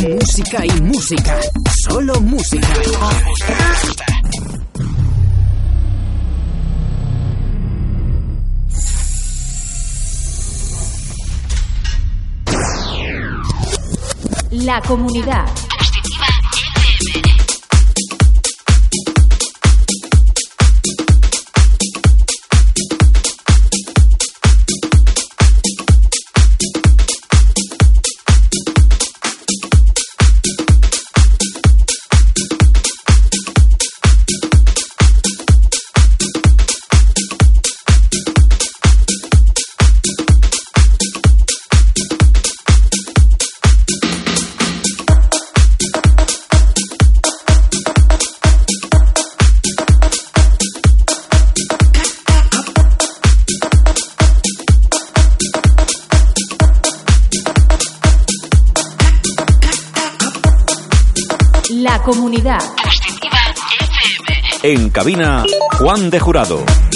Música y música. Solo música. La comunidad. Juan de Jurado.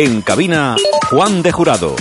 En cabina, Juan de Jurado.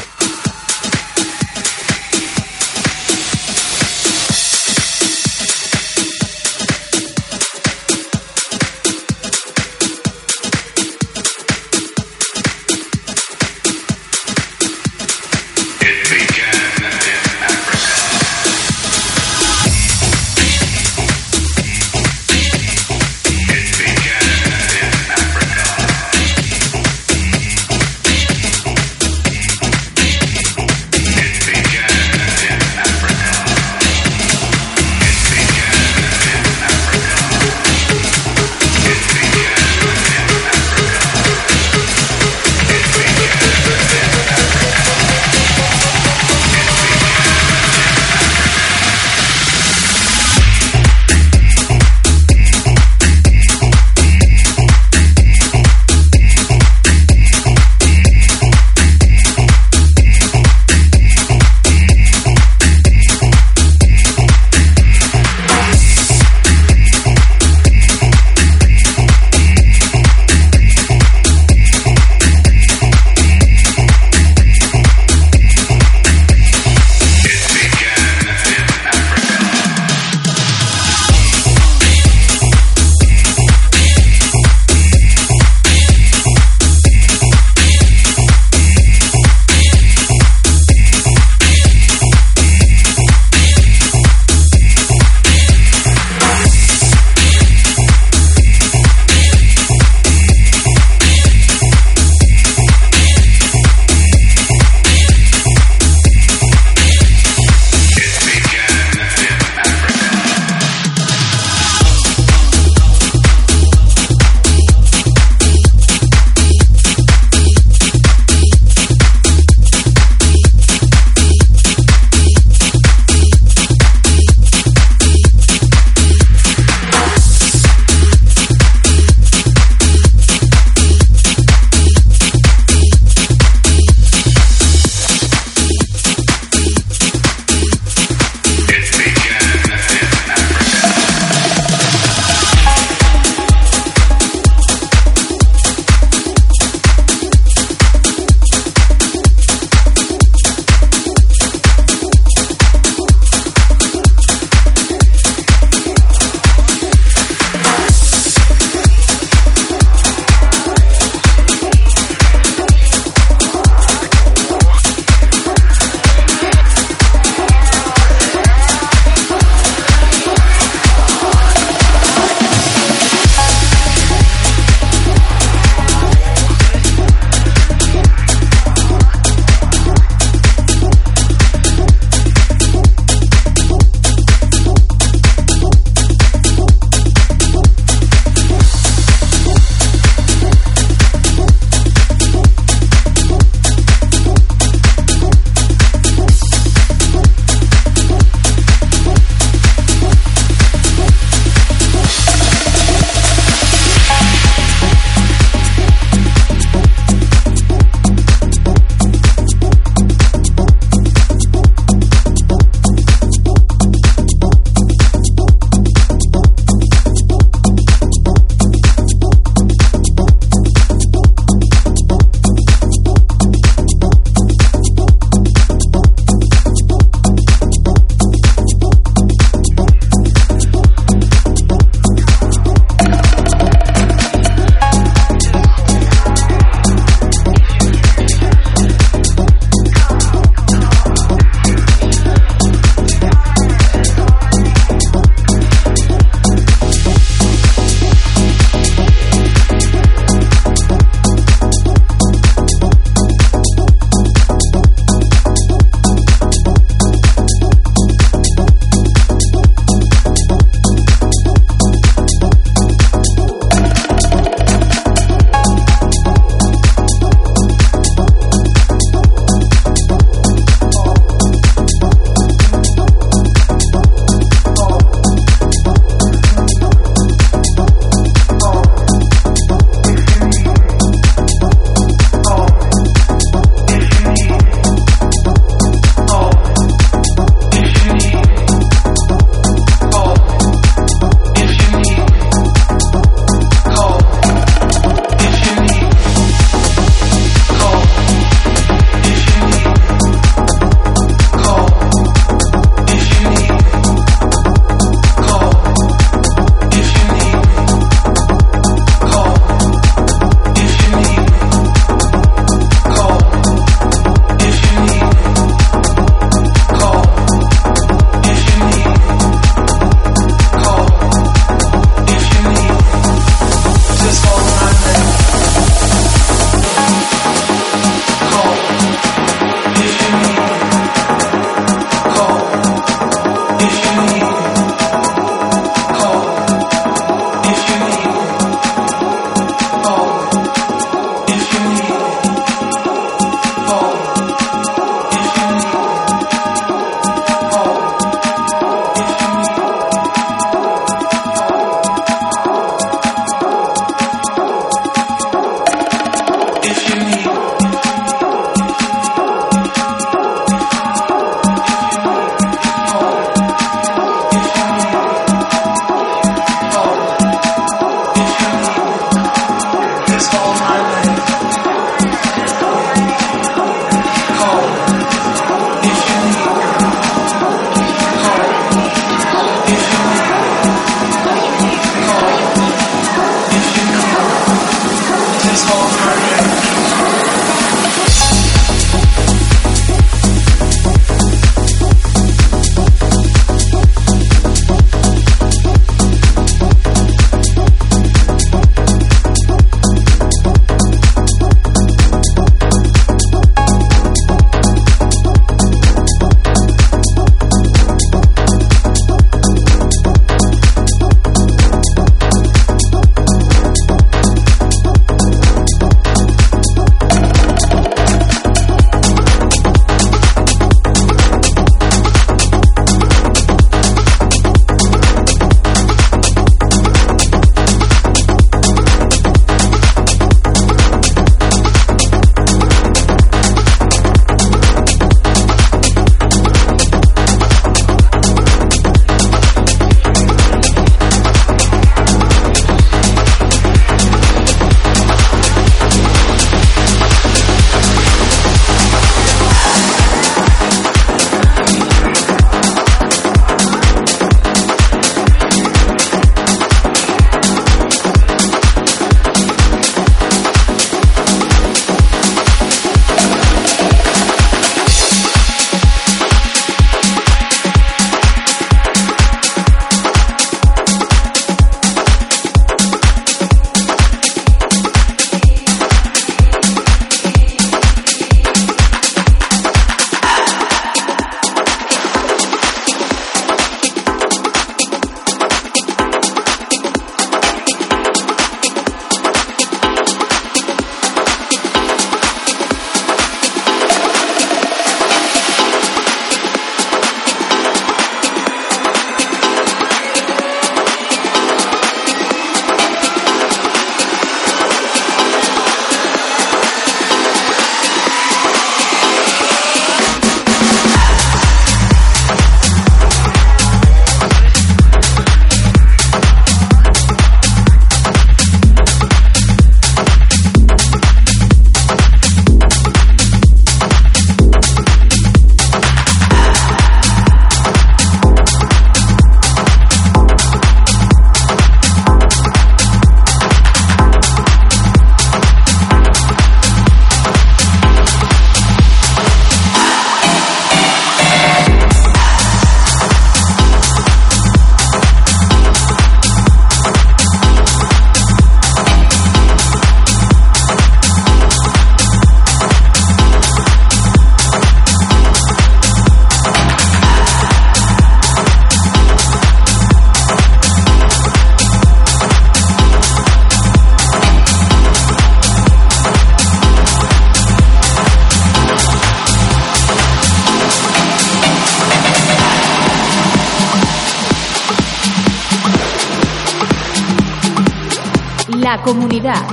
Comunidad.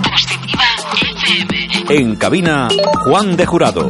En cabina, Juan de Jurado.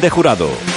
De Jurado.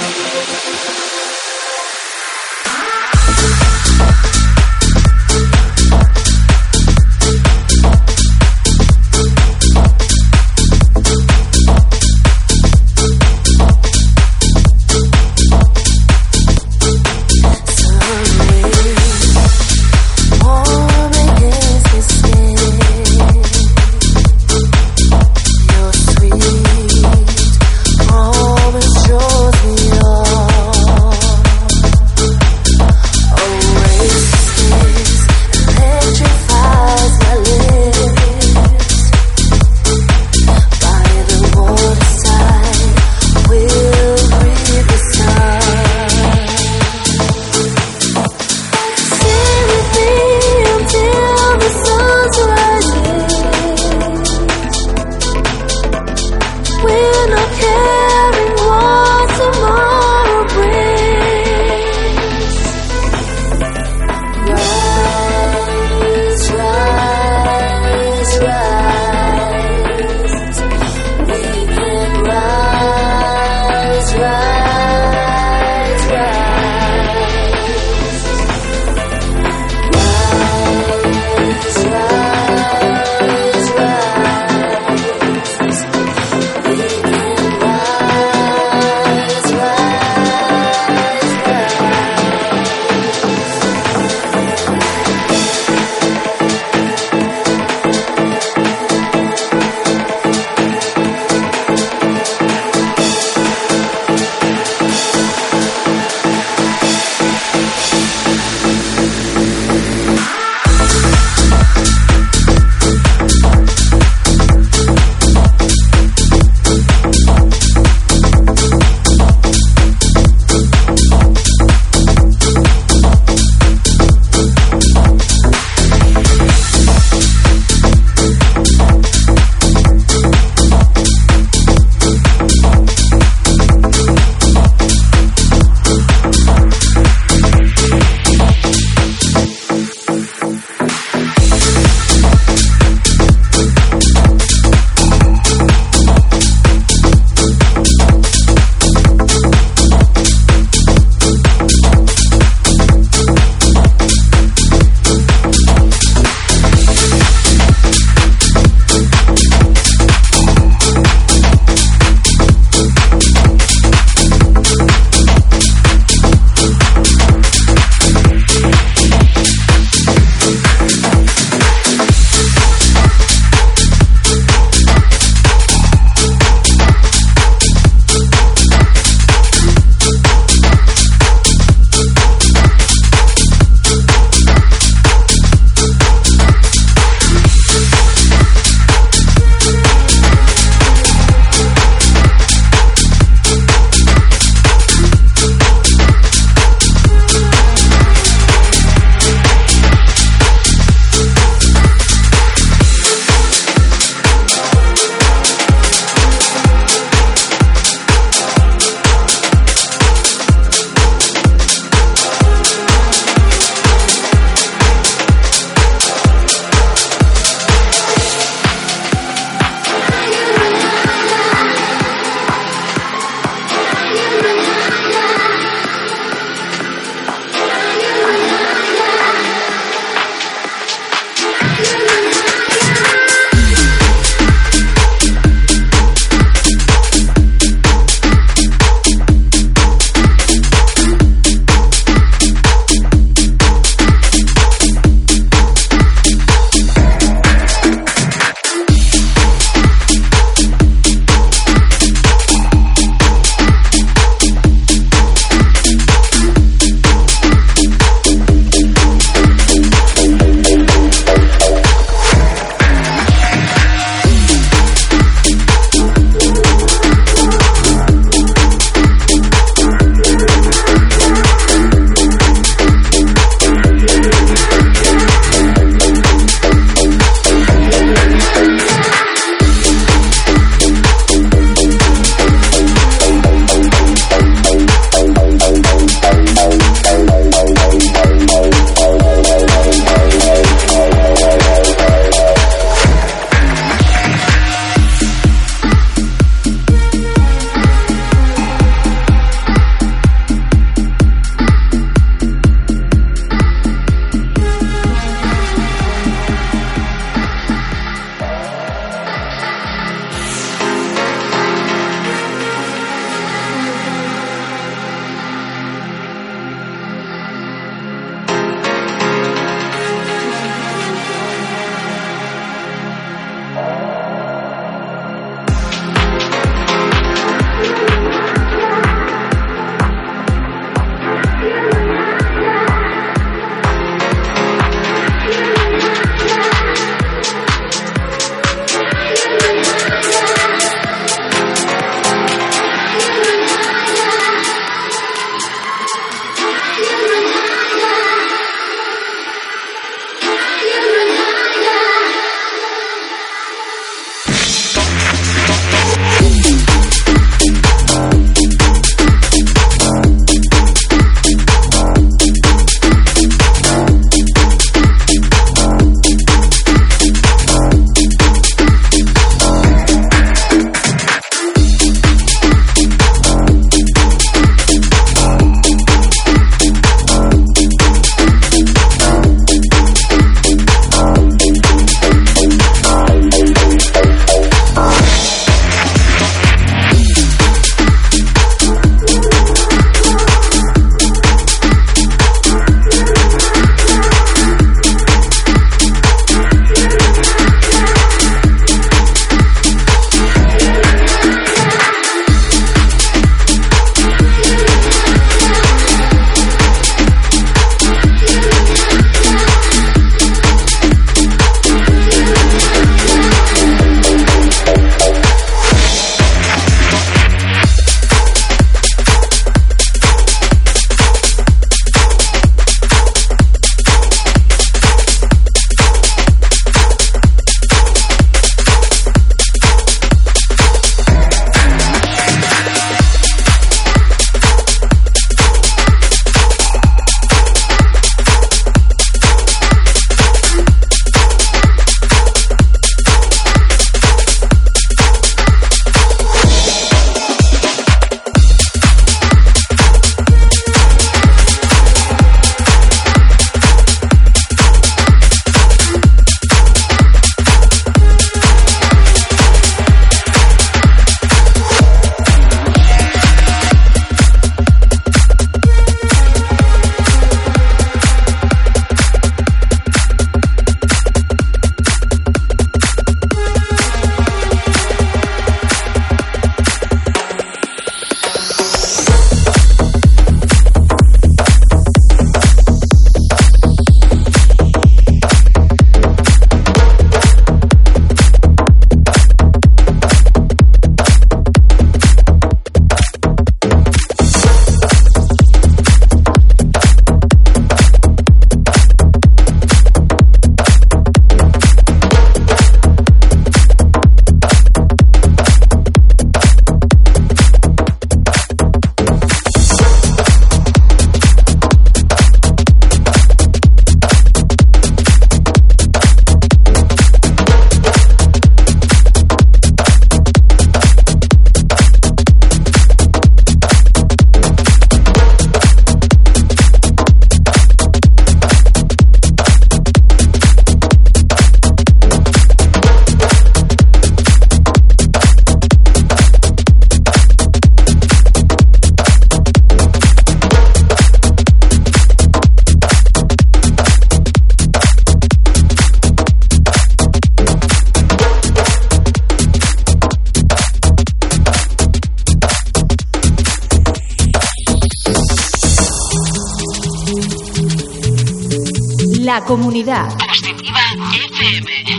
La comunidad.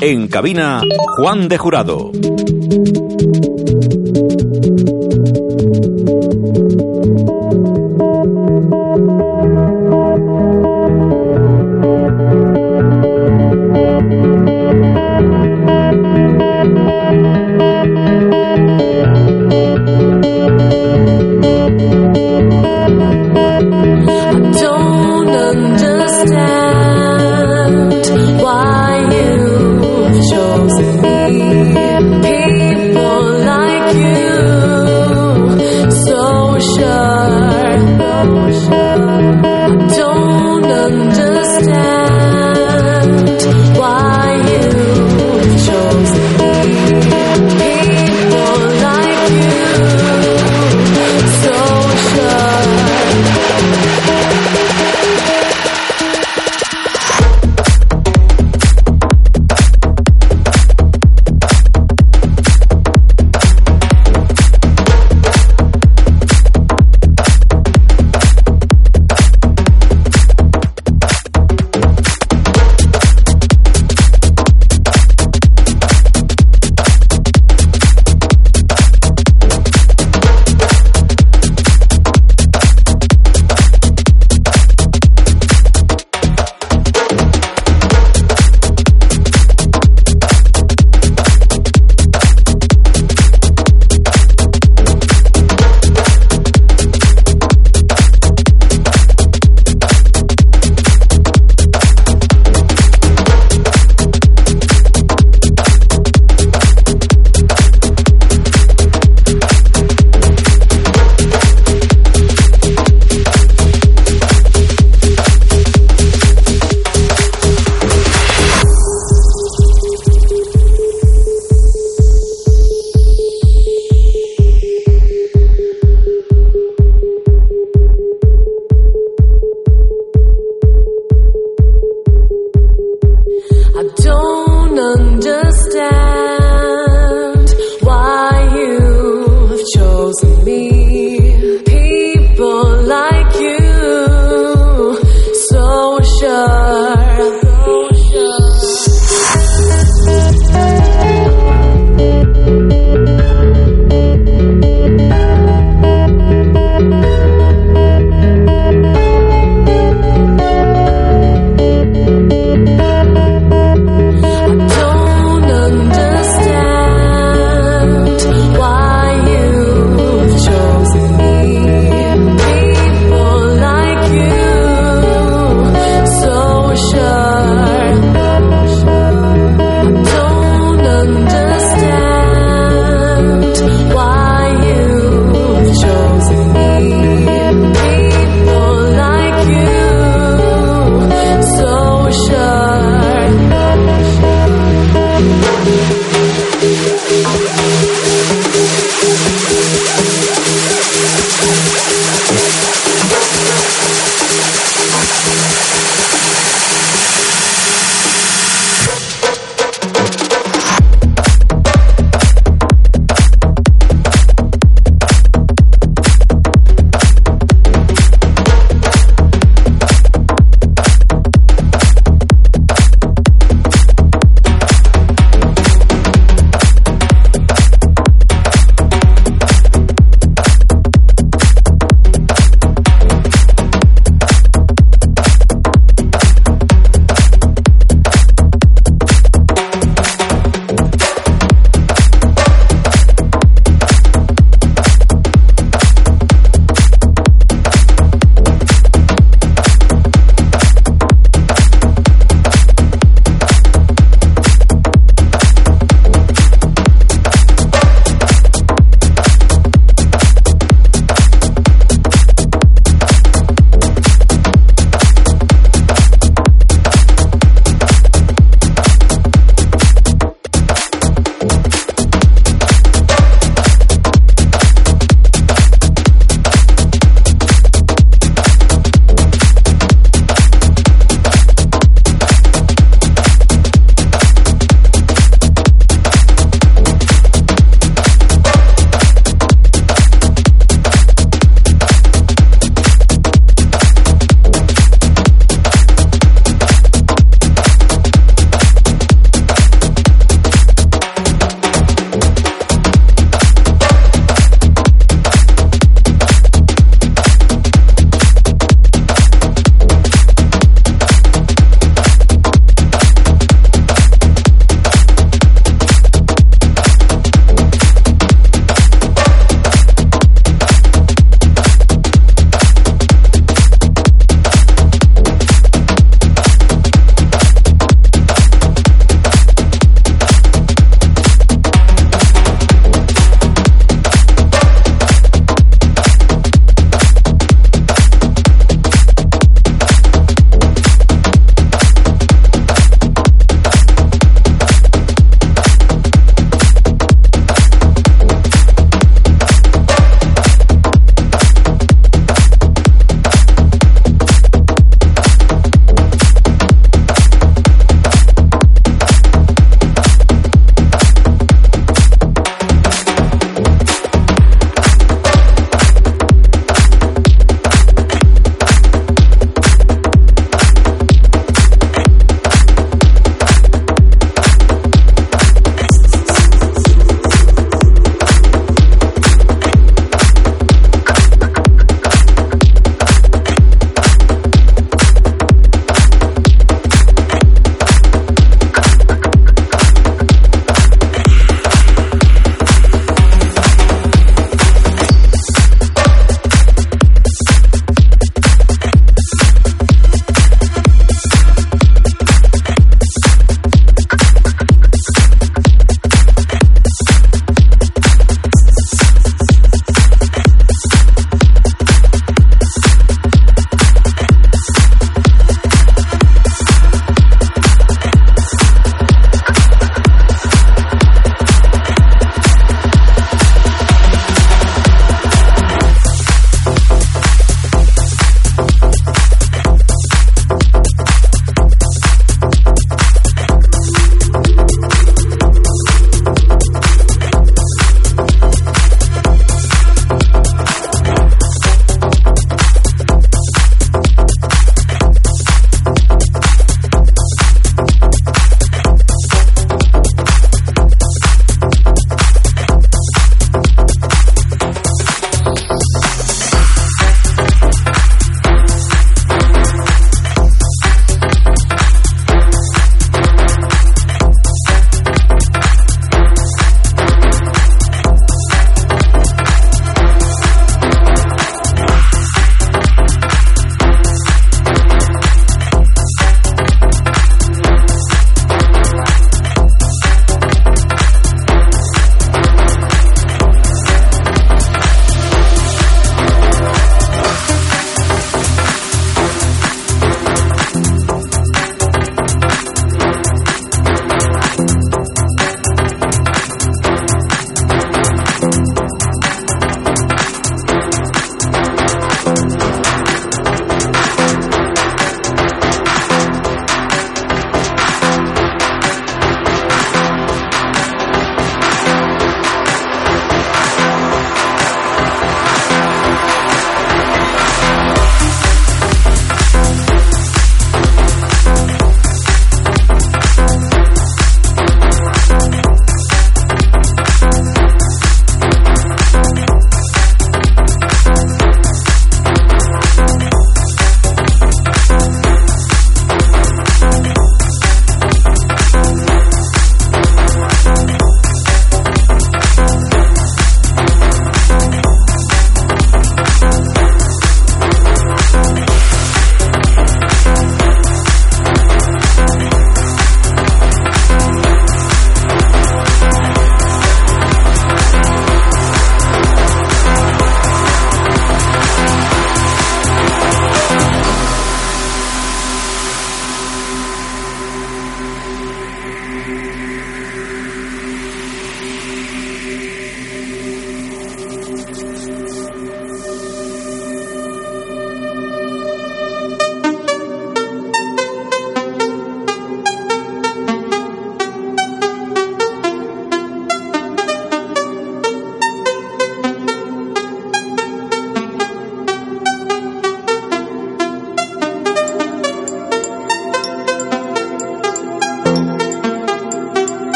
En cabina, Juan de Jurado.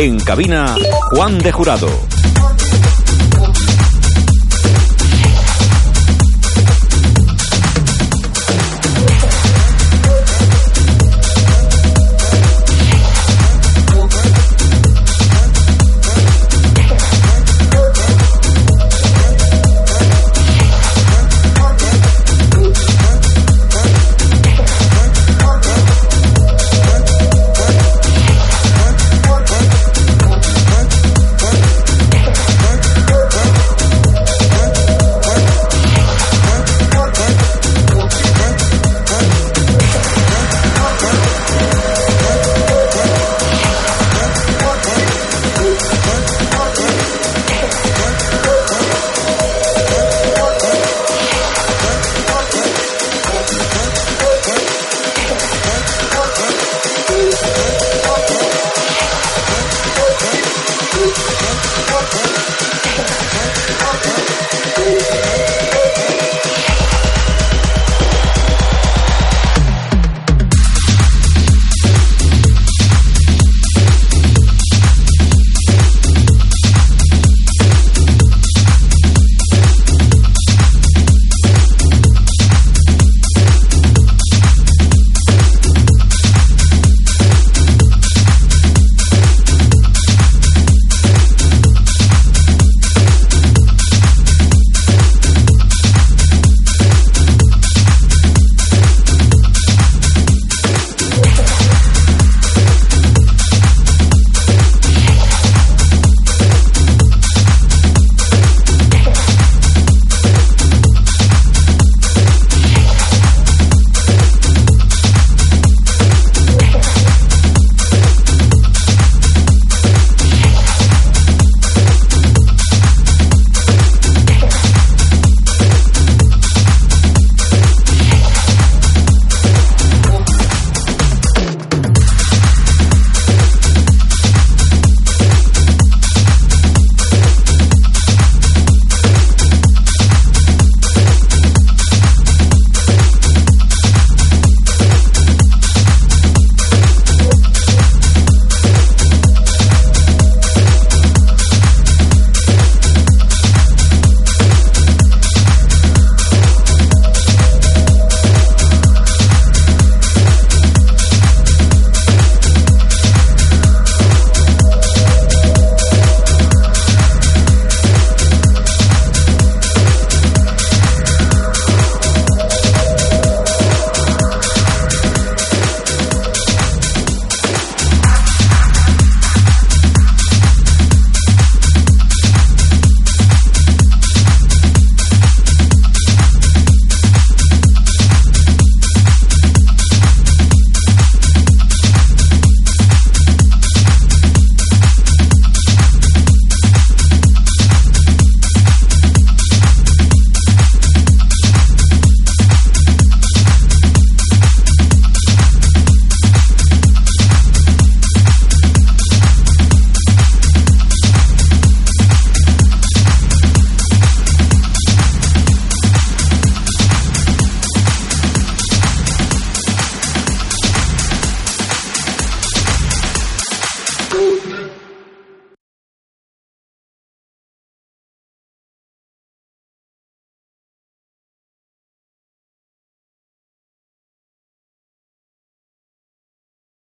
En cabina, Juan de Jurado.